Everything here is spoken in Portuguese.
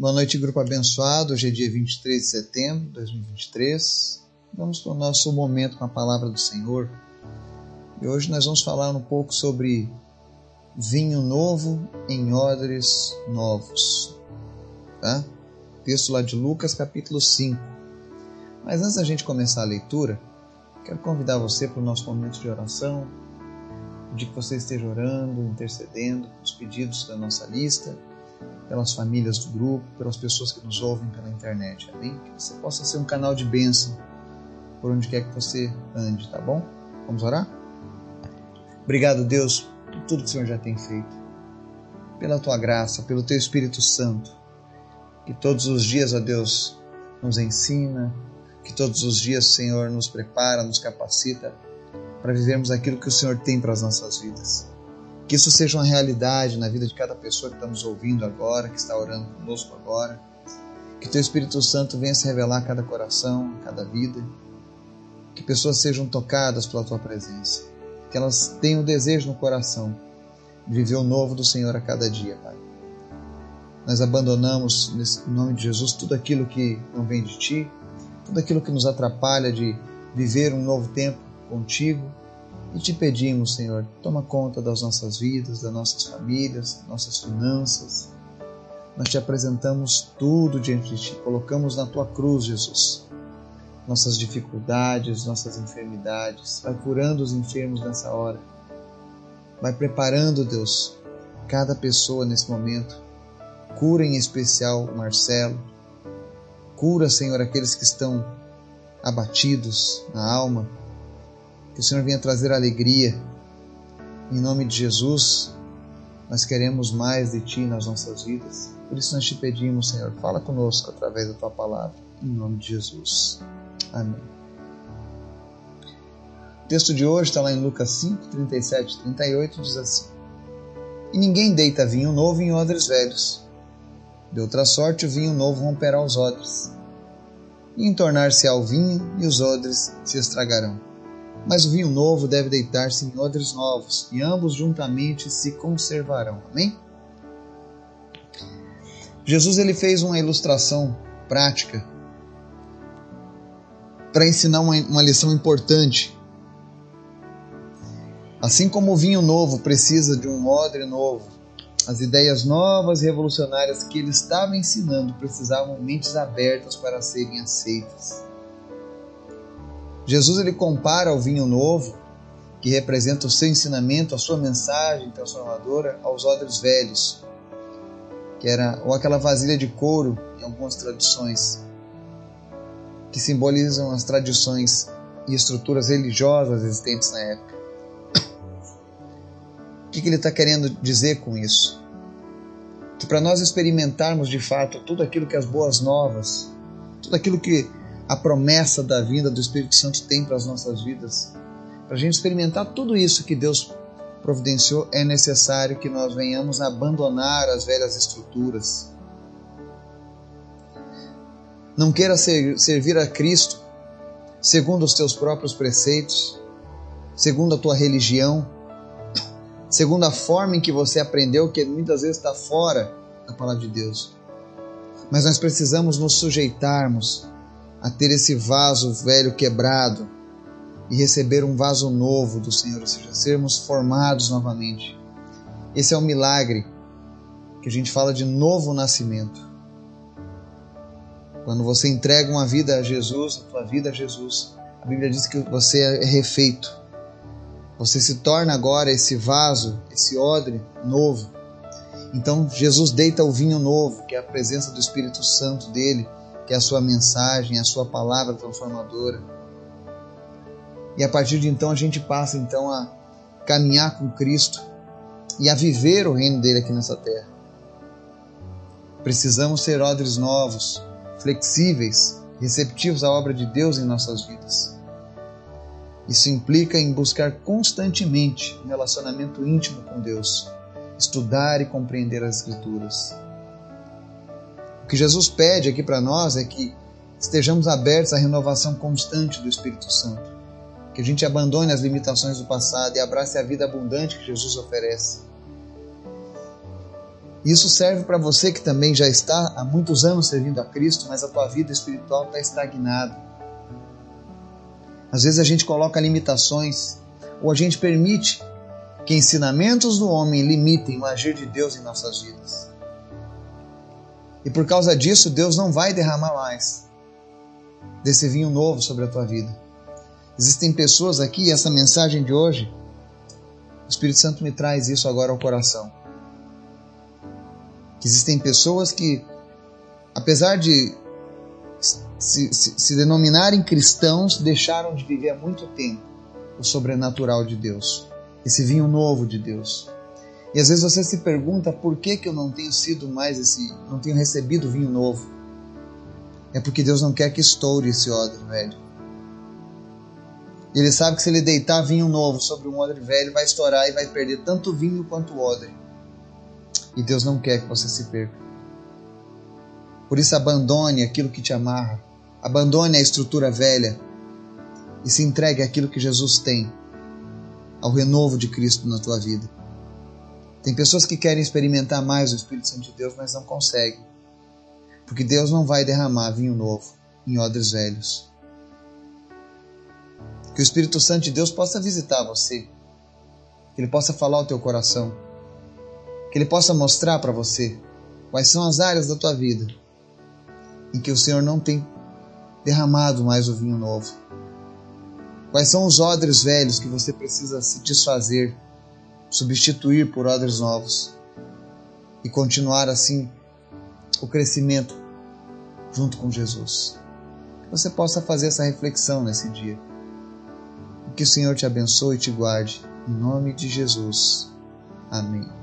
Boa noite, grupo abençoado. Hoje é dia 23 de setembro de 2023. Vamos para o nosso momento com a palavra do Senhor. E hoje nós vamos falar um pouco sobre vinho novo em odres novos. Tá? Texto lá de Lucas, capítulo 5. Mas antes da gente começar a leitura, quero convidar você para o nosso momento de oração, de que você esteja orando, intercedendo os pedidos da nossa lista pelas famílias do grupo, pelas pessoas que nos ouvem pela internet. Amém? Que você possa ser um canal de bênção por onde quer que você ande, tá bom? Vamos orar? Obrigado, Deus, por tudo que o Senhor já tem feito, pela tua graça, pelo teu Espírito Santo, que todos os dias, ó Deus, nos ensina, que todos os dias, Senhor, nos prepara, nos capacita para vivermos aquilo que o Senhor tem para as nossas vidas. Que isso seja uma realidade na vida de cada pessoa que está nos ouvindo agora, que está orando conosco agora. Que Teu Espírito Santo venha se revelar a cada coração, a cada vida. Que pessoas sejam tocadas pela Tua presença. Que elas tenham o desejo no coração de viver o novo do Senhor a cada dia, Pai. Nós abandonamos, em nome de Jesus, tudo aquilo que não vem de Ti, tudo aquilo que nos atrapalha de viver um novo tempo contigo e te pedimos, Senhor, toma conta das nossas vidas, das nossas famílias, nossas finanças. Nós te apresentamos tudo diante de ti, colocamos na tua cruz, Jesus. Nossas dificuldades, nossas enfermidades. Vai curando os enfermos nessa hora. Vai preparando, Deus, cada pessoa nesse momento. Cura em especial o Marcelo. Cura, Senhor, aqueles que estão abatidos na alma que o Senhor venha trazer alegria. Em nome de Jesus, nós queremos mais de Ti nas nossas vidas. Por isso nós te pedimos, Senhor, fala conosco através da Tua palavra. Em nome de Jesus. Amém. O texto de hoje está lá em Lucas 5, 37 e 38, diz assim: E ninguém deita vinho novo em odres velhos. De outra sorte, o vinho novo romperá os odres, e entornar-se ao vinho, e os odres se estragarão mas o vinho novo deve deitar-se em odres novos, e ambos juntamente se conservarão. Amém? Jesus ele fez uma ilustração prática para ensinar uma, uma lição importante. Assim como o vinho novo precisa de um odre novo, as ideias novas e revolucionárias que ele estava ensinando precisavam mentes abertas para serem aceitas. Jesus ele compara o vinho novo, que representa o seu ensinamento, a sua mensagem transformadora, aos odres velhos, que era ou aquela vasilha de couro em algumas tradições, que simbolizam as tradições e estruturas religiosas existentes na época. O que, que ele está querendo dizer com isso? Que para nós experimentarmos de fato tudo aquilo que as boas novas, tudo aquilo que a promessa da vinda do Espírito Santo tem para as nossas vidas. Para a gente experimentar tudo isso que Deus providenciou, é necessário que nós venhamos a abandonar as velhas estruturas. Não queira ser, servir a Cristo segundo os teus próprios preceitos, segundo a tua religião, segundo a forma em que você aprendeu, que muitas vezes está fora da palavra de Deus. Mas nós precisamos nos sujeitarmos a ter esse vaso velho quebrado e receber um vaso novo do Senhor, ou seja, sermos formados novamente. Esse é o milagre que a gente fala de novo nascimento. Quando você entrega uma vida a Jesus, a tua vida a Jesus, a Bíblia diz que você é refeito. Você se torna agora esse vaso, esse odre novo. Então Jesus deita o vinho novo, que é a presença do Espírito Santo dele, que é a sua mensagem, a sua palavra transformadora. E a partir de então a gente passa então a caminhar com Cristo e a viver o reino dele aqui nessa terra. Precisamos ser odres novos, flexíveis, receptivos à obra de Deus em nossas vidas. Isso implica em buscar constantemente um relacionamento íntimo com Deus, estudar e compreender as Escrituras o que Jesus pede aqui para nós é que estejamos abertos à renovação constante do Espírito Santo. Que a gente abandone as limitações do passado e abrace a vida abundante que Jesus oferece. Isso serve para você que também já está há muitos anos servindo a Cristo, mas a tua vida espiritual está estagnada. Às vezes a gente coloca limitações ou a gente permite que ensinamentos do homem limitem o agir de Deus em nossas vidas. E por causa disso, Deus não vai derramar mais desse vinho novo sobre a tua vida. Existem pessoas aqui, e essa mensagem de hoje, o Espírito Santo me traz isso agora ao coração. Existem pessoas que, apesar de se, se, se denominarem cristãos, deixaram de viver há muito tempo o sobrenatural de Deus, esse vinho novo de Deus. E às vezes você se pergunta por que, que eu não tenho sido mais esse, não tenho recebido vinho novo. É porque Deus não quer que estoure esse odre velho. Ele sabe que se ele deitar vinho novo sobre um odre velho, vai estourar e vai perder tanto vinho quanto o odre. E Deus não quer que você se perca. Por isso, abandone aquilo que te amarra. Abandone a estrutura velha e se entregue àquilo que Jesus tem, ao renovo de Cristo na tua vida. Tem pessoas que querem experimentar mais o Espírito Santo de Deus, mas não conseguem. Porque Deus não vai derramar vinho novo em odres velhos. Que o Espírito Santo de Deus possa visitar você. Que ele possa falar ao teu coração. Que ele possa mostrar para você quais são as áreas da tua vida em que o Senhor não tem derramado mais o vinho novo. Quais são os odres velhos que você precisa se desfazer, substituir por odres novos e continuar assim o crescimento junto com Jesus. Que você possa fazer essa reflexão nesse dia. Que o Senhor te abençoe e te guarde. Em nome de Jesus. Amém.